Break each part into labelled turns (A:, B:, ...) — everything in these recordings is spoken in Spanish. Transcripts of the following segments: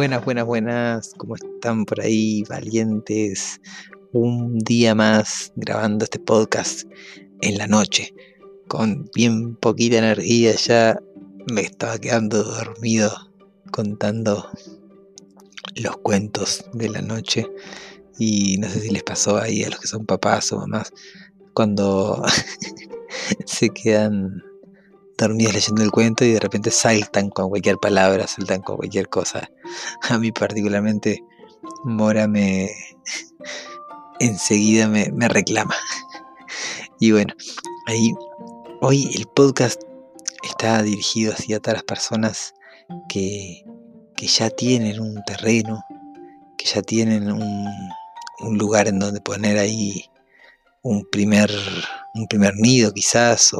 A: Buenas, buenas, buenas. ¿Cómo están por ahí, valientes? Un día más grabando este podcast en la noche. Con bien poquita energía ya me estaba quedando dormido contando los cuentos de la noche. Y no sé si les pasó ahí a los que son papás o mamás cuando se quedan dormidos leyendo el cuento y de repente saltan con cualquier palabra, saltan con cualquier cosa. A mí particularmente Mora me enseguida me, reclama. Y bueno, ahí hoy el podcast está dirigido hacia todas las personas que, que ya tienen un terreno, que ya tienen un, un lugar en donde poner ahí un primer, un primer nido quizás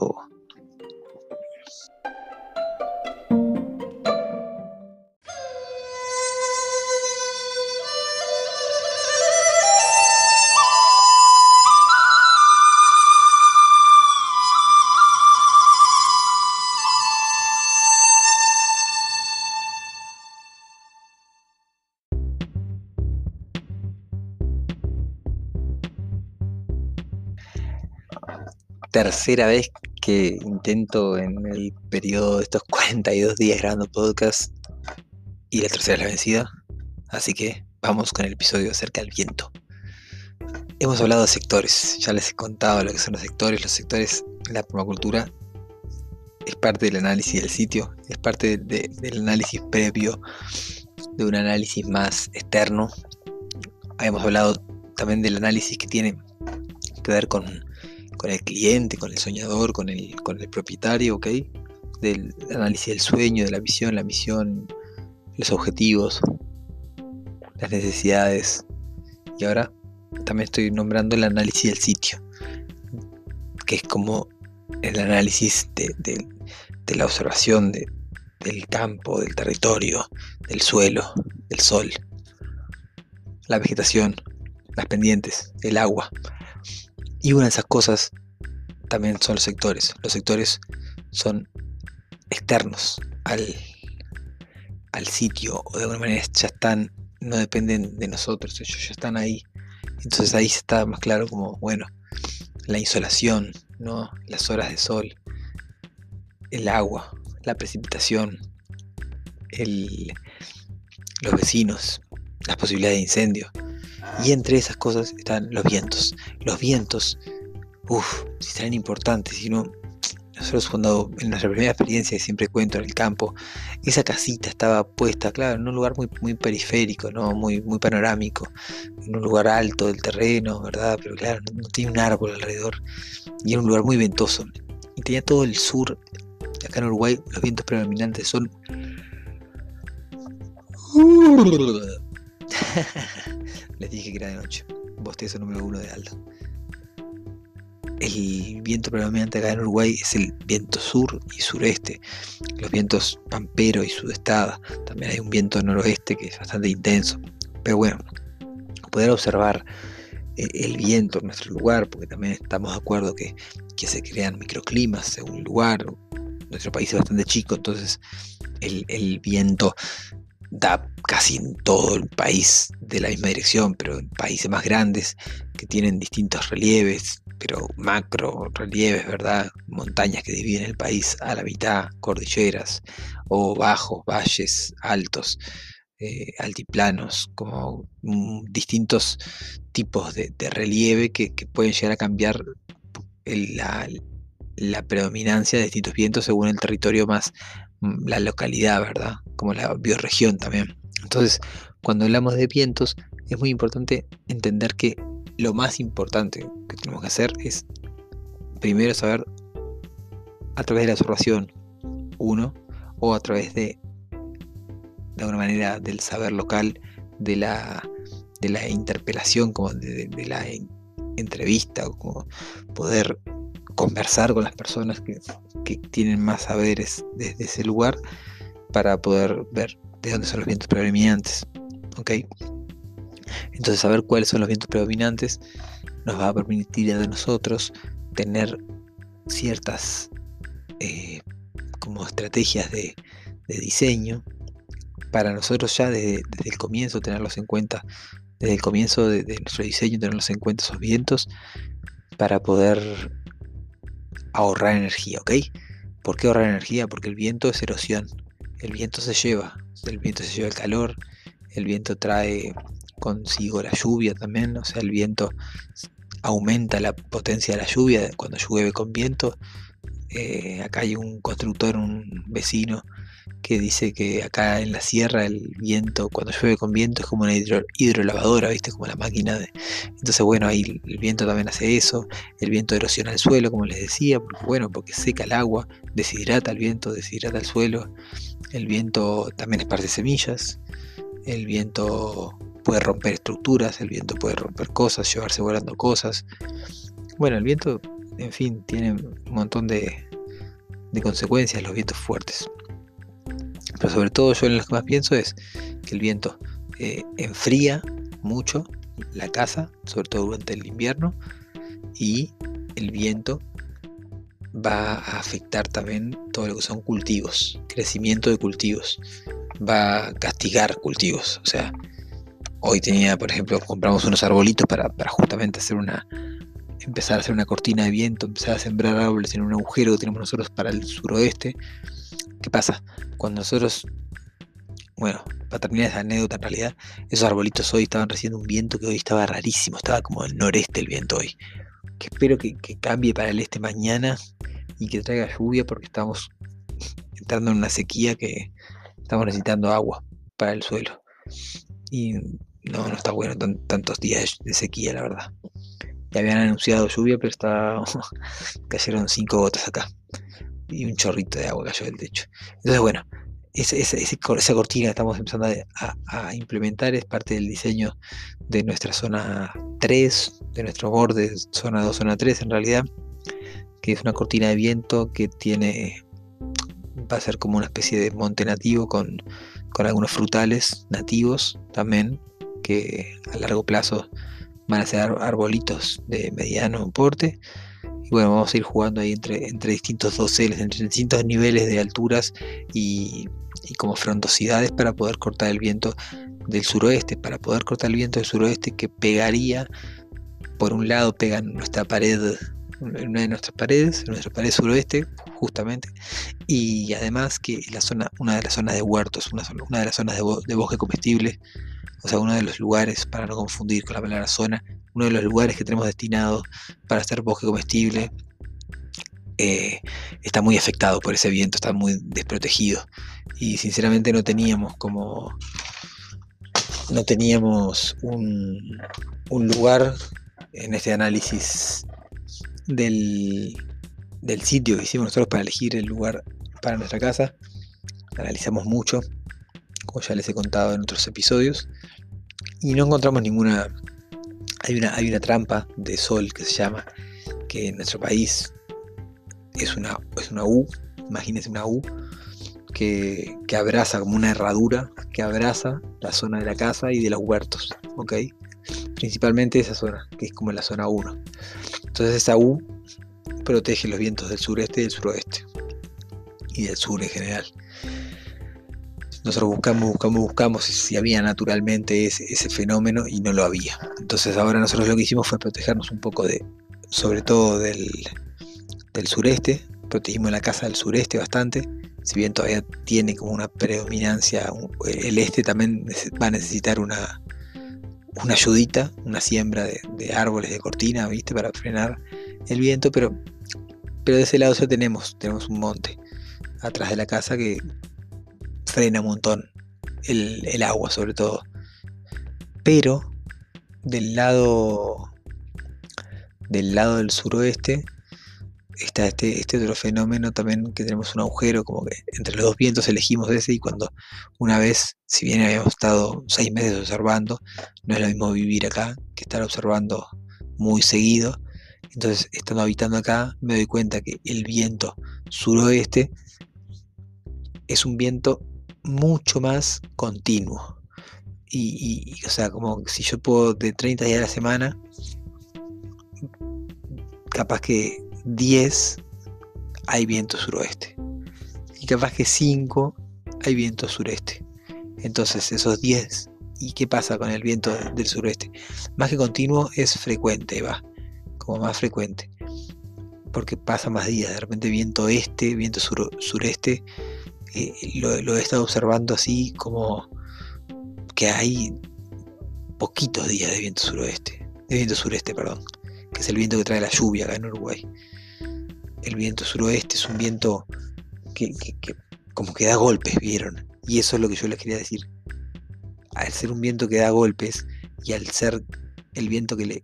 A: tercera vez que intento en el periodo de estos 42 días grabando podcast y la tercera es la vencida. Así que vamos con el episodio acerca del viento. Hemos hablado de sectores, ya les he contado lo que son los sectores. Los sectores la permacultura es parte del análisis del sitio, es parte del análisis previo, de un análisis más externo. Hemos hablado también del análisis que tiene que ver con con el cliente, con el soñador, con el, con el propietario, ¿ok? Del análisis del sueño, de la visión, la misión, los objetivos, las necesidades. Y ahora también estoy nombrando el análisis del sitio, que es como el análisis de, la observación del campo, del territorio, del suelo, del sol, la vegetación, las pendientes, el agua. Y una de esas cosas también son los sectores. Los sectores son externos al, al sitio o de alguna manera ya están, no dependen de nosotros, ellos ya están ahí. Entonces ahí está más claro como, bueno, la insolación, ¿no? las horas de sol, el agua, la precipitación, el, los vecinos, las posibilidades de incendio. Y entre esas cosas están los vientos. Los vientos, uff, si serán importantes, si no, nosotros cuando en nuestra primera experiencia siempre cuento en el campo, esa casita estaba puesta, claro, en un lugar muy, muy periférico, ¿no? muy, muy panorámico, en un lugar alto del terreno, ¿verdad? Pero claro, no, tiene un árbol alrededor y era un lugar muy ventoso. Y tenía todo el sur, acá en Uruguay los vientos predominantes son... Les dije que era de noche. Bostezo número uno de Aldo. El viento predominante acá en Uruguay es el viento sur y sureste. Los vientos pampero y sudestada. También hay un viento noroeste que es bastante intenso. Pero bueno, poder observar eh, el viento en nuestro lugar, porque también estamos de acuerdo que, se crean microclimas según el lugar. Nuestro país es bastante chico, entonces el, el viento da casi en todo el país de la misma dirección, pero en países más grandes que tienen distintos relieves, pero macro relieves, ¿verdad? Montañas que dividen el país a la mitad, cordilleras, o bajos, valles, altos, eh, altiplanos, como distintos tipos de, relieve que, pueden llegar a cambiar la, la predominancia de distintos vientos según el territorio más, la localidad, ¿verdad? Como la bioregión también. Entonces, cuando hablamos de vientos, es muy importante entender que lo más importante que tenemos que hacer es primero saber a través de la observación, uno, o a través de, de alguna manera del saber local, de la, de la interpelación, como de, la entrevista, o como poder conversar con las personas que, que tienen más saberes desde ese lugar para poder ver de dónde son los vientos predominantes. ¿ok? Entonces saber cuáles son los vientos predominantes nos va a permitir a nosotros tener ciertas eh, como estrategias de, diseño para nosotros ya desde, el comienzo tenerlos en cuenta, desde el comienzo de, nuestro diseño tenerlos en cuenta esos vientos para poder ahorrar energía, ¿ok? ¿Por qué ahorrar energía? Porque el viento es erosión, el viento se lleva, el viento se lleva el calor, el viento trae consigo la lluvia también, o sea, el viento aumenta la potencia de la lluvia cuando llueve con viento. Eh, acá hay un constructor, un vecino, que dice que acá en la sierra el viento, cuando llueve con viento, es como una hidrolavadora, ¿viste? Como la máquina de... Entonces, bueno, ahí el viento también hace eso, el viento erosiona el suelo, como les decía, porque, bueno, porque seca el agua, deshidrata el viento, deshidrata el suelo, el viento también esparce semillas, el viento puede romper estructuras, el viento puede romper cosas, llevarse volando cosas. Bueno, el viento, en fin, tiene un montón de, consecuencias, los vientos fuertes. Pero sobre todo yo en lo que más pienso es que el viento eh, enfría mucho la casa, sobre todo durante el invierno, y el viento va a afectar también todo lo que son cultivos, crecimiento de cultivos, va a castigar cultivos. O sea, hoy tenía, por ejemplo, compramos unos arbolitos para, justamente hacer una, empezar a hacer una cortina de viento, empezar a sembrar árboles en un agujero que tenemos nosotros para el suroeste. ¿Qué pasa? Cuando nosotros, bueno, para terminar esa anécdota en realidad, esos arbolitos hoy estaban recibiendo un viento que hoy estaba rarísimo, estaba como el noreste el viento hoy que espero que, cambie para el este mañana y que traiga lluvia porque estamos entrando en una sequía que estamos necesitando agua para el suelo. Y no, no está bueno tantos días de sequía, la verdad. Ya habían anunciado lluvia, pero está, cayeron cinco gotas acá. Y un chorrito de agua cayó del techo. Entonces, bueno, esa, cortina que estamos empezando a, implementar es parte del diseño de nuestra zona 3, de nuestro borde, zona 2, zona 3 en realidad, que es una cortina de viento que tiene, va a ser como una especie de monte nativo con, con algunos frutales nativos también, que a largo plazo van a ser arbolitos de mediano porte y bueno, vamos a ir jugando ahí entre, entre distintos doseles, entre distintos niveles de alturas y, como frondosidades para poder cortar el viento del suroeste, para poder cortar el viento del suroeste que pegaría, por un lado pega nuestra pared, una de nuestras paredes, nuestra pared suroeste, justamente, y además que la zona, una de las zonas de huertos, una, una de las zonas de, de bosque comestible, o sea, uno de los lugares, para no confundir con la palabra zona, uno de los lugares que tenemos destinados para hacer bosque comestible, eh, está muy afectado por ese viento, está muy desprotegido. Y sinceramente no teníamos como. No teníamos un, un lugar en este análisis del, del sitio que hicimos nosotros para elegir el lugar para nuestra casa. Analizamos mucho, como ya les he contado en otros episodios, y no encontramos ninguna hay una, trampa de sol que se llama, que en nuestro país es una, es una U, imagínense una U, que, que, abraza como una herradura, que abraza la zona de la casa y de los huertos, ¿ok? Principalmente esa zona, que es como la zona 1. Entonces esa U protege los vientos del sureste y del suroeste, y del sur en general nosotros buscamos, buscamos, buscamos si había naturalmente ese, fenómeno y no lo había. Entonces ahora nosotros lo que hicimos fue protegernos un poco de, sobre todo del, sureste, protegimos la casa del sureste bastante, si bien todavía tiene como una predominancia, el este también va a necesitar una, una ayudita, una siembra de, árboles de cortina, ¿viste? Para frenar el viento, pero, pero de ese lado ya tenemos, tenemos un monte atrás de la casa que, frena un montón el, agua sobre todo. Pero del lado del lado del suroeste está este, este otro fenómeno también que tenemos un agujero, como que entre los dos vientos elegimos ese y cuando una vez, si bien habíamos estado seis meses observando, no es lo mismo vivir acá que estar observando muy seguido. Entonces, estando habitando acá, me doy cuenta que el viento suroeste es un viento mucho más continuo. Y, o sea, como si yo puedo de 30 días a la semana, capaz que 10 hay viento suroeste. Y capaz que 5 hay viento sureste. Entonces esos 10, ¿y qué pasa con el viento del sureste? Más que continuo es frecuente, va, como más frecuente. Porque pasa más días, de repente viento este, viento sureste, eh, lo, he estado observando así como que hay poquitos días de viento suroeste, de viento sureste, perdón, que es el viento que trae la lluvia acá en Uruguay el viento suroeste es un viento que, como que da golpes, ¿vieron? Y eso es lo que yo les quería decir. Al ser un viento que da golpes y al ser el viento que le,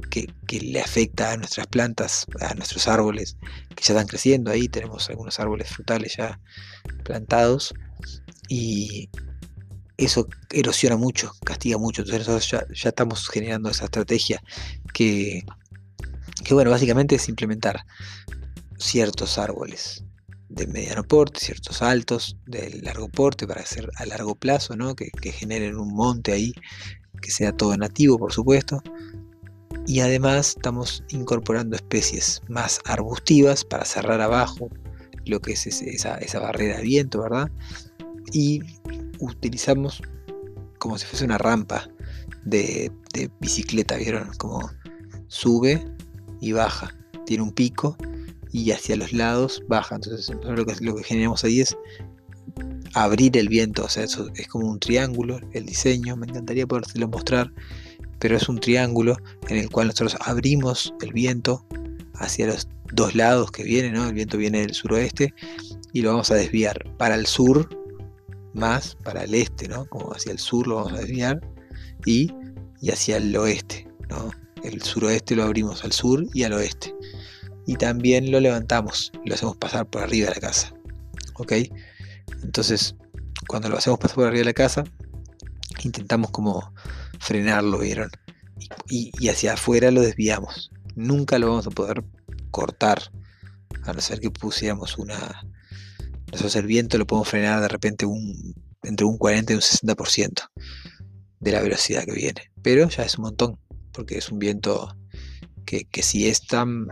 A: le afecta a nuestras plantas, a nuestros árboles que ya están creciendo, ahí tenemos algunos árboles frutales ya plantados y eso erosiona mucho, castiga mucho, entonces nosotros ya, estamos generando esa estrategia que, que bueno, básicamente es implementar ciertos árboles de mediano porte, ciertos altos de largo porte para hacer a largo plazo, ¿no? que, generen un monte ahí, que sea todo nativo, por supuesto. Y además estamos incorporando especies más arbustivas para cerrar abajo lo que es esa, barrera de viento, ¿verdad? Y utilizamos como si fuese una rampa de, de bicicleta, ¿vieron? Como sube y baja. Tiene un pico y hacia los lados baja. Entonces lo que, lo que generamos ahí es abrir el viento, o sea, eso es como un triángulo, el diseño, me encantaría podérselo mostrar, pero es un triángulo en el cual nosotros abrimos el viento hacia los dos lados que viene, ¿no? El viento viene del suroeste y lo vamos a desviar para el sur más para el este, ¿no? Como hacia el sur lo vamos a desviar y, y hacia el oeste, ¿no? El suroeste lo abrimos al sur y al oeste y también lo levantamos, lo hacemos pasar por arriba de la casa. ¿Ok? Entonces, cuando lo hacemos pasar por arriba de la casa, intentamos como frenarlo, ¿vieron? Y, hacia afuera lo desviamos. Nunca lo vamos a poder cortar, a no ser que pusiéramos una... Nosotros el viento lo podemos frenar de repente un, entre un 40 y un 60% de la velocidad que viene. Pero ya es un montón, porque es un viento que, si, es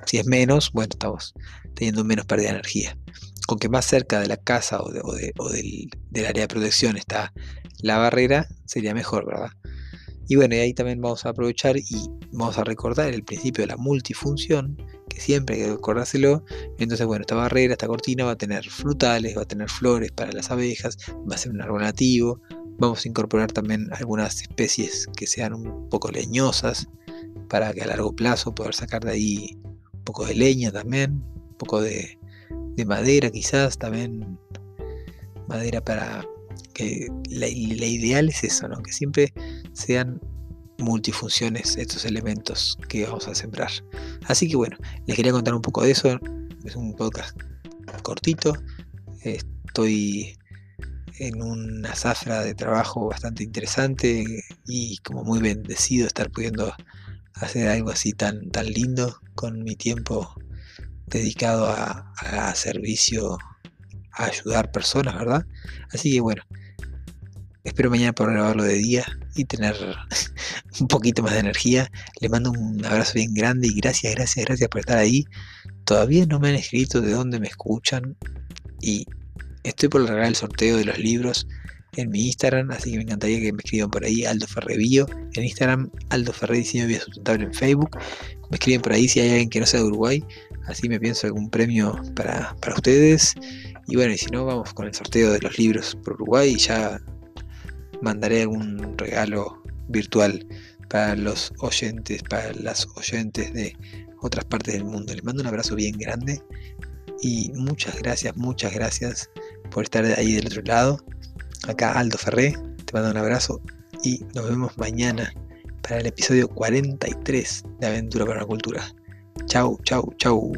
A: si es menos, bueno, estamos teniendo menos pérdida de energía. Con que más cerca de la casa o, del, área de protección está la barrera, sería mejor, ¿verdad? Y bueno, y ahí también vamos a aprovechar y vamos a recordar el principio de la multifunción, que siempre hay que recordárselo. Entonces, bueno, esta barrera, esta cortina va a tener frutales, va a tener flores para las abejas, va a ser un árbol nativo. Vamos a incorporar también algunas especies que sean un poco leñosas, para que a largo plazo poder sacar de ahí un poco de leña también, un poco de, madera quizás también, madera para que la, ideal es eso, ¿no? que siempre sean multifunciones estos elementos que vamos a sembrar. Así que bueno, les quería contar un poco de eso, es un podcast cortito, estoy en una zafra de trabajo bastante interesante y como muy bendecido de estar pudiendo hacer algo así tan, tan lindo con mi tiempo dedicado a, servicio, a ayudar personas, ¿verdad? Así que bueno, espero mañana poder grabarlo de día y tener un poquito más de energía. Les mando un abrazo bien grande y gracias, gracias, gracias por estar ahí. Todavía no me han escrito de dónde me escuchan y estoy por largar el sorteo de los libros en mi Instagram, así que me encantaría que me escriban por ahí, Aldo Ferrevío en Instagram, Aldo Ferre Diseño Vida Sustentable en Facebook. Me escriben por ahí si hay alguien que no sea de Uruguay, así me pienso algún premio para, para ustedes. Y bueno, y si no, vamos con el sorteo de los libros por Uruguay y ya mandaré algún regalo virtual para los oyentes, para las oyentes de otras partes del mundo. Les mando un abrazo bien grande y muchas gracias, muchas gracias por estar ahí del otro lado. Acá Aldo Ferré, te mando un abrazo y nos vemos mañana para el episodio 43 de Aventura para la Cultura. Chau, chau, chau.